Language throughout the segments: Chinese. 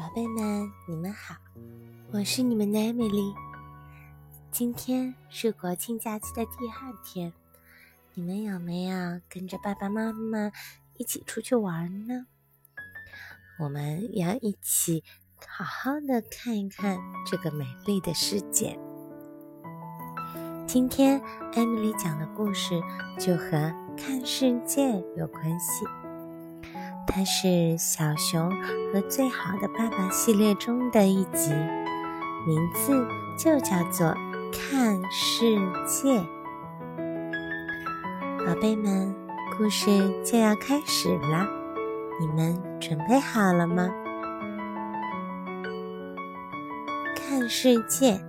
宝贝们，你们好，我是你们的艾米丽。今天是国庆假期的第二天，你们有没有跟着爸爸妈妈一起出去玩呢？我们要一起好好的看一看这个美丽的世界。今天艾米丽讲的故事就和看世界有关系。它是小熊和最好的爸爸系列中的一集，名字就叫做《看世界》。宝贝们，故事就要开始了，你们准备好了吗？看世界，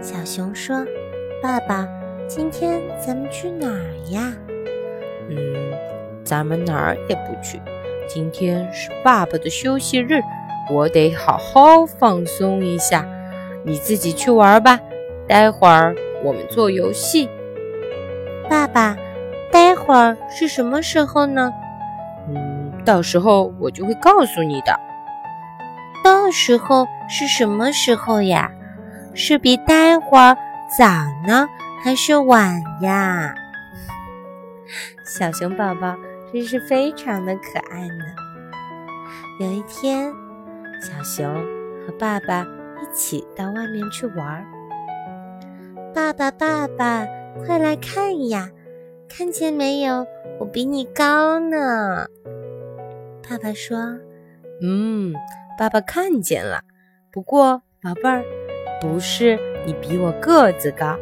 小熊说：“爸爸，今天咱们去哪儿呀？”嗯。咱们哪儿也不去，今天是爸爸的休息日，我得好好放松一下。你自己去玩吧，待会儿我们做游戏。爸爸，待会儿是什么时候呢？嗯，到时候我就会告诉你的。到时候是什么时候呀？是比待会儿早呢，还是晚呀？小熊宝宝。真是非常的可爱呢。有一天，小熊和爸爸一起到外面去玩。爸爸，爸爸，快来看呀！看见没有？我比你高呢。爸爸说：“嗯，爸爸看见了。不过，宝贝儿，不是你比我个子高，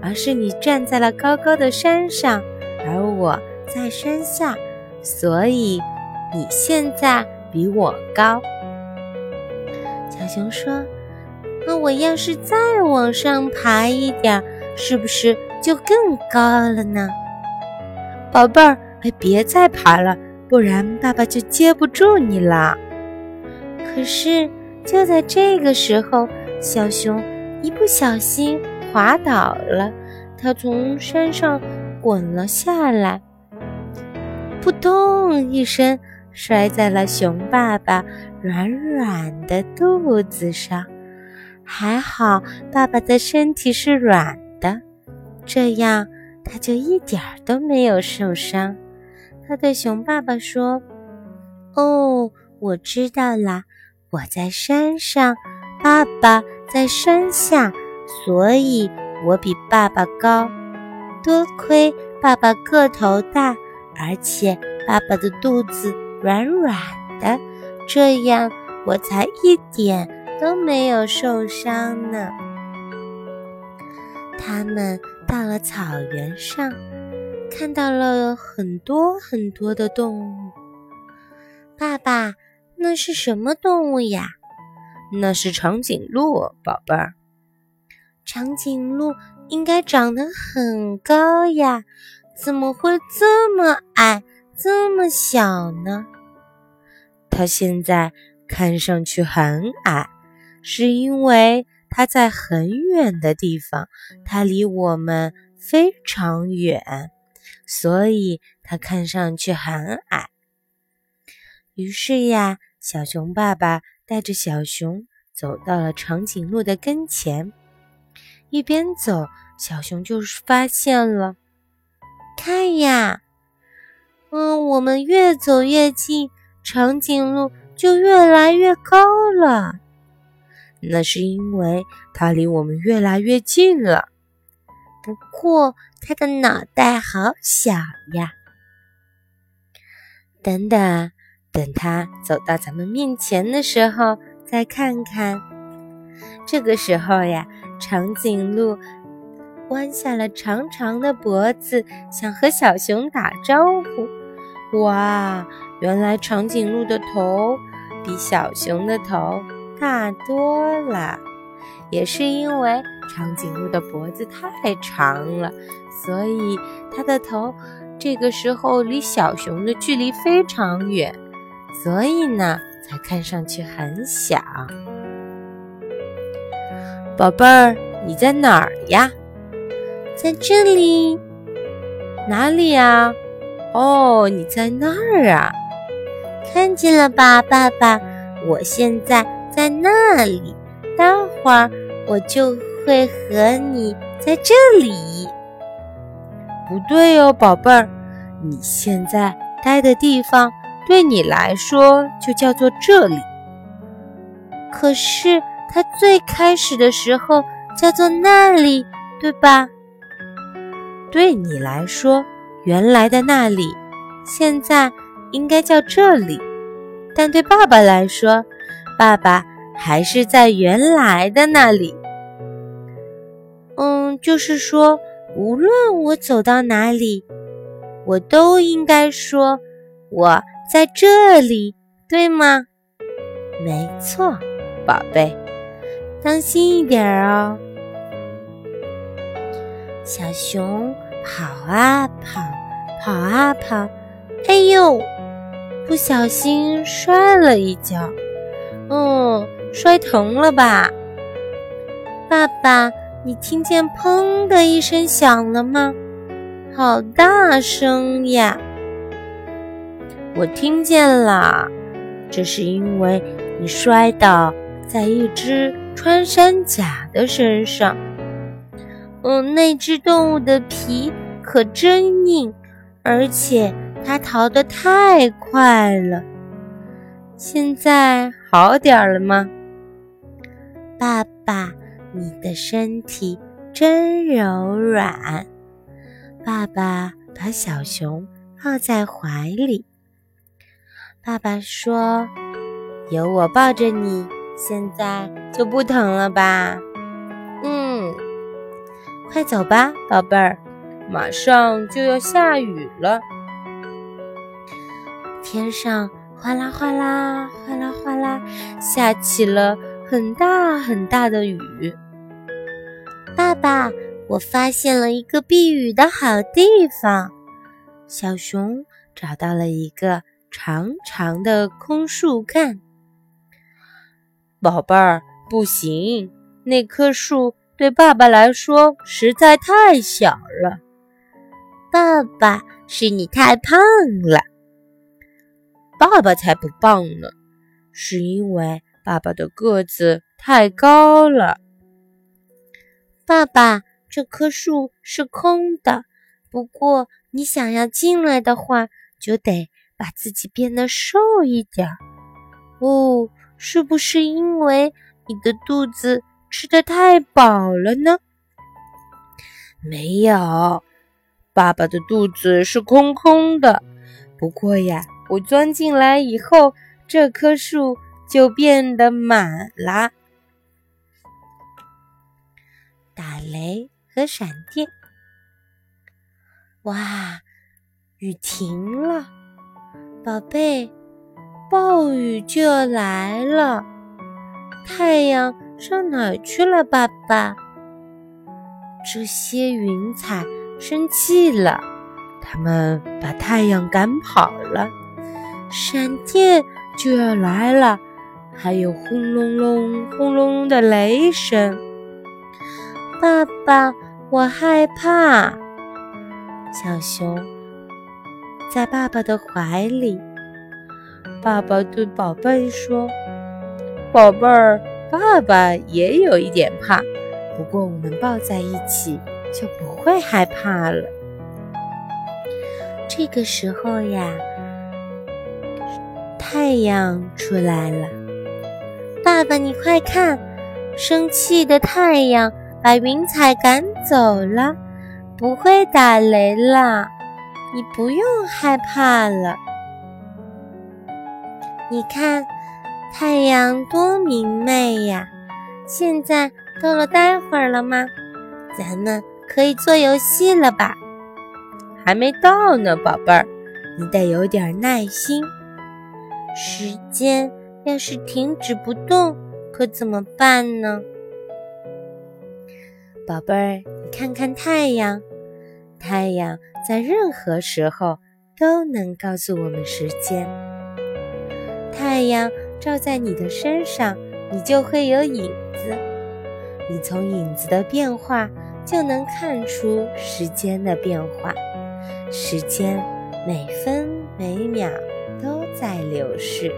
而是你站在了高高的山上，而我在山下。”所以你现在比我高，小熊说：“那我要是再往上爬一点，是不是就更高了呢？”宝贝儿，别再爬了，不然爸爸就接不住你了。可是就在这个时候，小熊一不小心滑倒了，它从山上滚了下来。扑通一声，摔在了熊爸爸软软的肚子上。还好，爸爸的身体是软的，这样他就一点儿都没有受伤。他对熊爸爸说：“哦，我知道啦，我在山上，爸爸在山下，所以我比爸爸高。多亏爸爸个头大。”而且爸爸的肚子软软的，这样我才一点都没有受伤呢。他们到了草原上，看到了很多很多的动物。爸爸，那是什么动物呀？那是长颈鹿，宝贝儿。长颈鹿应该长得很高呀。怎么会这么矮，这么小呢？它现在看上去很矮，是因为它在很远的地方，它离我们非常远，所以它看上去很矮。于是呀，小熊爸爸带着小熊走到了长颈鹿的跟前，一边走，小熊就发现了。看呀，嗯，我们越走越近，长颈鹿就越来越高了。那是因为它离我们越来越近了。不过它的脑袋好小呀。等等，等它走到咱们面前的时候，再看看。这个时候呀，长颈鹿。弯下了长长的脖子，想和小熊打招呼。哇，原来长颈鹿的头比小熊的头大多了。也是因为长颈鹿的脖子太长了，所以它的头这个时候离小熊的距离非常远，所以呢，才看上去很小。宝贝儿，你在哪儿呀？在这里，哪里呀？哦，你在那儿啊！看见了吧，爸爸，我现在在那里，待会儿我就会和你在这里。不对哦，宝贝儿，你现在待的地方对你来说就叫做这里。可是它最开始的时候叫做那里，对吧？对你来说，原来的那里，现在应该叫这里。但对爸爸来说，爸爸还是在原来的那里。嗯，就是说，无论我走到哪里，我都应该说我在这里，对吗？没错，宝贝，当心一点哦。小熊跑啊跑，跑啊跑，哎呦，不小心摔了一跤，嗯，摔疼了吧？爸爸，你听见“砰”的一声响了吗？好大声呀！我听见了，这是因为你摔倒在一只穿山甲的身上。嗯，那只动物的皮可真硬，而且它逃得太快了。现在好点了吗？爸爸，你的身体真柔软。爸爸把小熊抱在怀里。爸爸说：“有我抱着你，现在就不疼了吧？”快走吧，宝贝儿，马上就要下雨了。天上哗啦哗啦，哗啦哗啦，下起了很大很大的雨。爸爸，我发现了一个避雨的好地方。小熊找到了一个长长的空树干。宝贝儿，不行，那棵树。对爸爸来说实在太小了。爸爸，是你太胖了。爸爸才不胖呢，是因为爸爸的个子太高了。爸爸，这棵树是空的，不过你想要进来的话，就得把自己变得瘦一点。哦，是不是因为你的肚子？吃的太饱了呢？没有，爸爸的肚子是空空的。不过呀，我钻进来以后，这棵树就变得满了。打雷和闪电，哇，雨停了，宝贝，暴雨就要来了，太阳。上哪儿去了，爸爸？这些云彩生气了，他们把太阳赶跑了。闪电就要来了，还有轰隆隆、轰隆隆的雷声。爸爸，我害怕。小熊在爸爸的怀里，爸爸对宝贝说：“宝贝儿。”爸爸也有一点怕，不过我们抱在一起就不会害怕了。这个时候呀，太阳出来了。爸爸，你快看，生气的太阳把云彩赶走了，不会打雷了，你不用害怕了。你看。太阳多明媚呀！现在到了待会儿了吗？咱们可以做游戏了吧？还没到呢，宝贝儿，你得有点耐心。时间要是停止不动，可怎么办呢？宝贝儿，你看看太阳，太阳在任何时候都能告诉我们时间。太阳。照在你的身上，你就会有影子。你从影子的变化就能看出时间的变化。时间每分每秒都在流逝。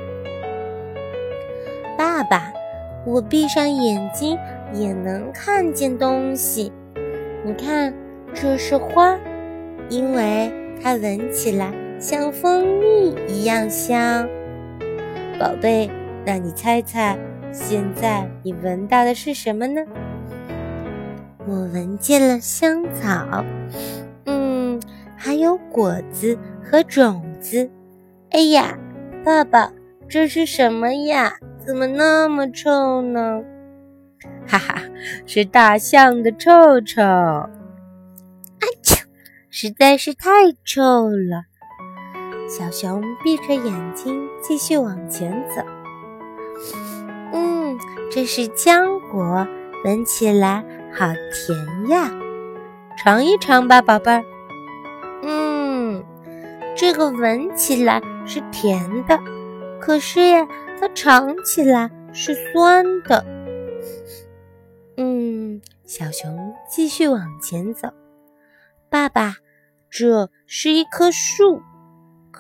爸爸，我闭上眼睛也能看见东西。你看，这是花，因为它闻起来像蜂蜜一样香。宝贝，那你猜猜，现在你闻到的是什么呢？我闻见了香草，嗯，还有果子和种子。哎呀，爸爸，这是什么呀？怎么那么臭呢？哈哈，是大象的臭臭。啊嚏，实在是太臭了。小熊闭着眼睛继续往前走。嗯，这是浆果，闻起来好甜呀。尝一尝吧，宝贝儿。嗯，这个闻起来是甜的，可是呀，它尝起来是酸的。嗯，小熊继续往前走。爸爸，这是一棵树，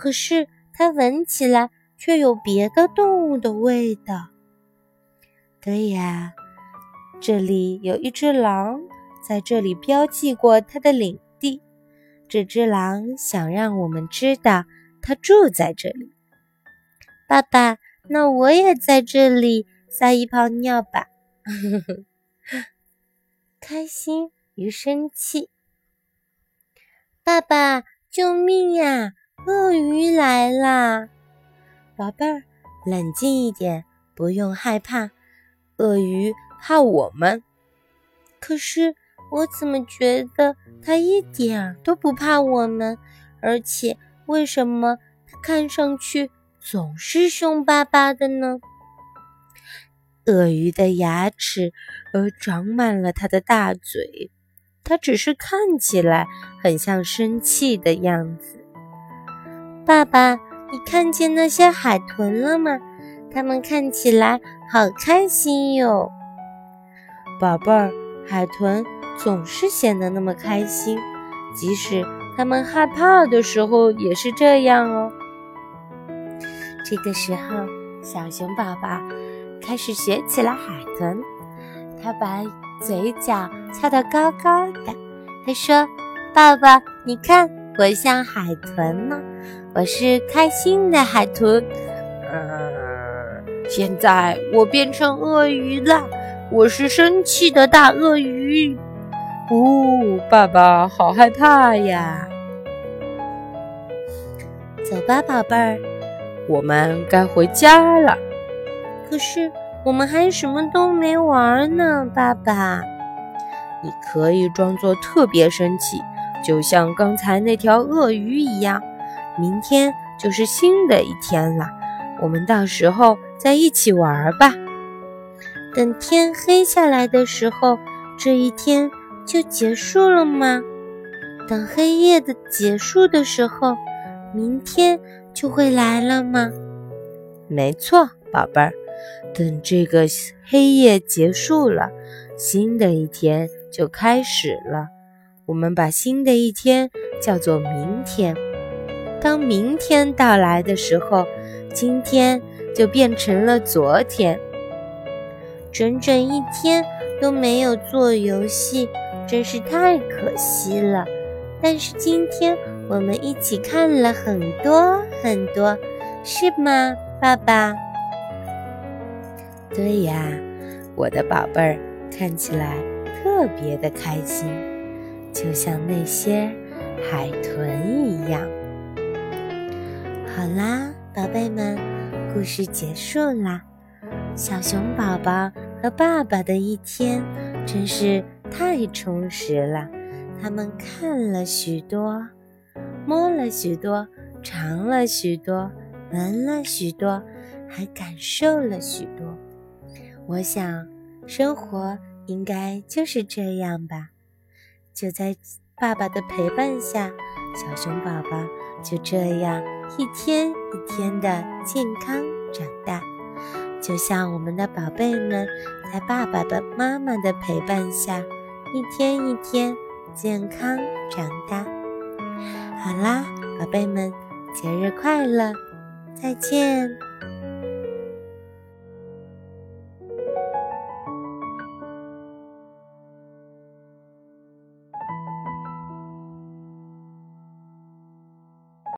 可是它闻起来却有别的动物的味道。对呀，这里有一只狼，在这里标记过它的领地。这只狼想让我们知道它住在这里。爸爸，那我也在这里撒一泡尿吧。开心与生气，爸爸，救命呀！鳄鱼来啦！宝贝儿，冷静一点，不用害怕。鳄鱼怕我们，可是我怎么觉得它一点都不怕我们？而且，为什么它看上去总是凶巴巴的呢？鳄鱼的牙齿而长满了它的大嘴，它只是看起来很像生气的样子。爸爸，你看见那些海豚了吗？它们看起来好开心哟。宝贝儿，海豚总是显得那么开心，即使它们害怕的时候也是这样哦。这个时候，小熊宝宝。开始学起了海豚，他把嘴角翘得高高的。他说：“爸爸，你看我像海豚吗？我是开心的海豚。”呃，现在我变成鳄鱼了，我是生气的大鳄鱼。哦，爸爸，好害怕呀！走吧，宝贝儿，我们该回家了。可是我们还什么都没玩呢，爸爸。你可以装作特别生气，就像刚才那条鳄鱼一样。明天就是新的一天了，我们到时候再一起玩吧。等天黑下来的时候，这一天就结束了吗？等黑夜的结束的时候，明天就会来了吗？没错，宝贝儿。等这个黑夜结束了，新的一天就开始了。我们把新的一天叫做明天。当明天到来的时候，今天就变成了昨天。整整一天都没有做游戏，真是太可惜了。但是今天我们一起看了很多很多，是吗，爸爸？对呀，我的宝贝儿看起来特别的开心，就像那些海豚一样。好啦，宝贝们，故事结束啦。小熊宝宝和爸爸的一天真是太充实了。他们看了许多，摸了许多，尝了许多，闻了许多，还感受了许多。我想，生活应该就是这样吧。就在爸爸的陪伴下，小熊宝宝就这样一天一天的健康长大。就像我们的宝贝们在爸爸的、妈妈的陪伴下，一天一天健康长大。好啦，宝贝们，节日快乐，再见。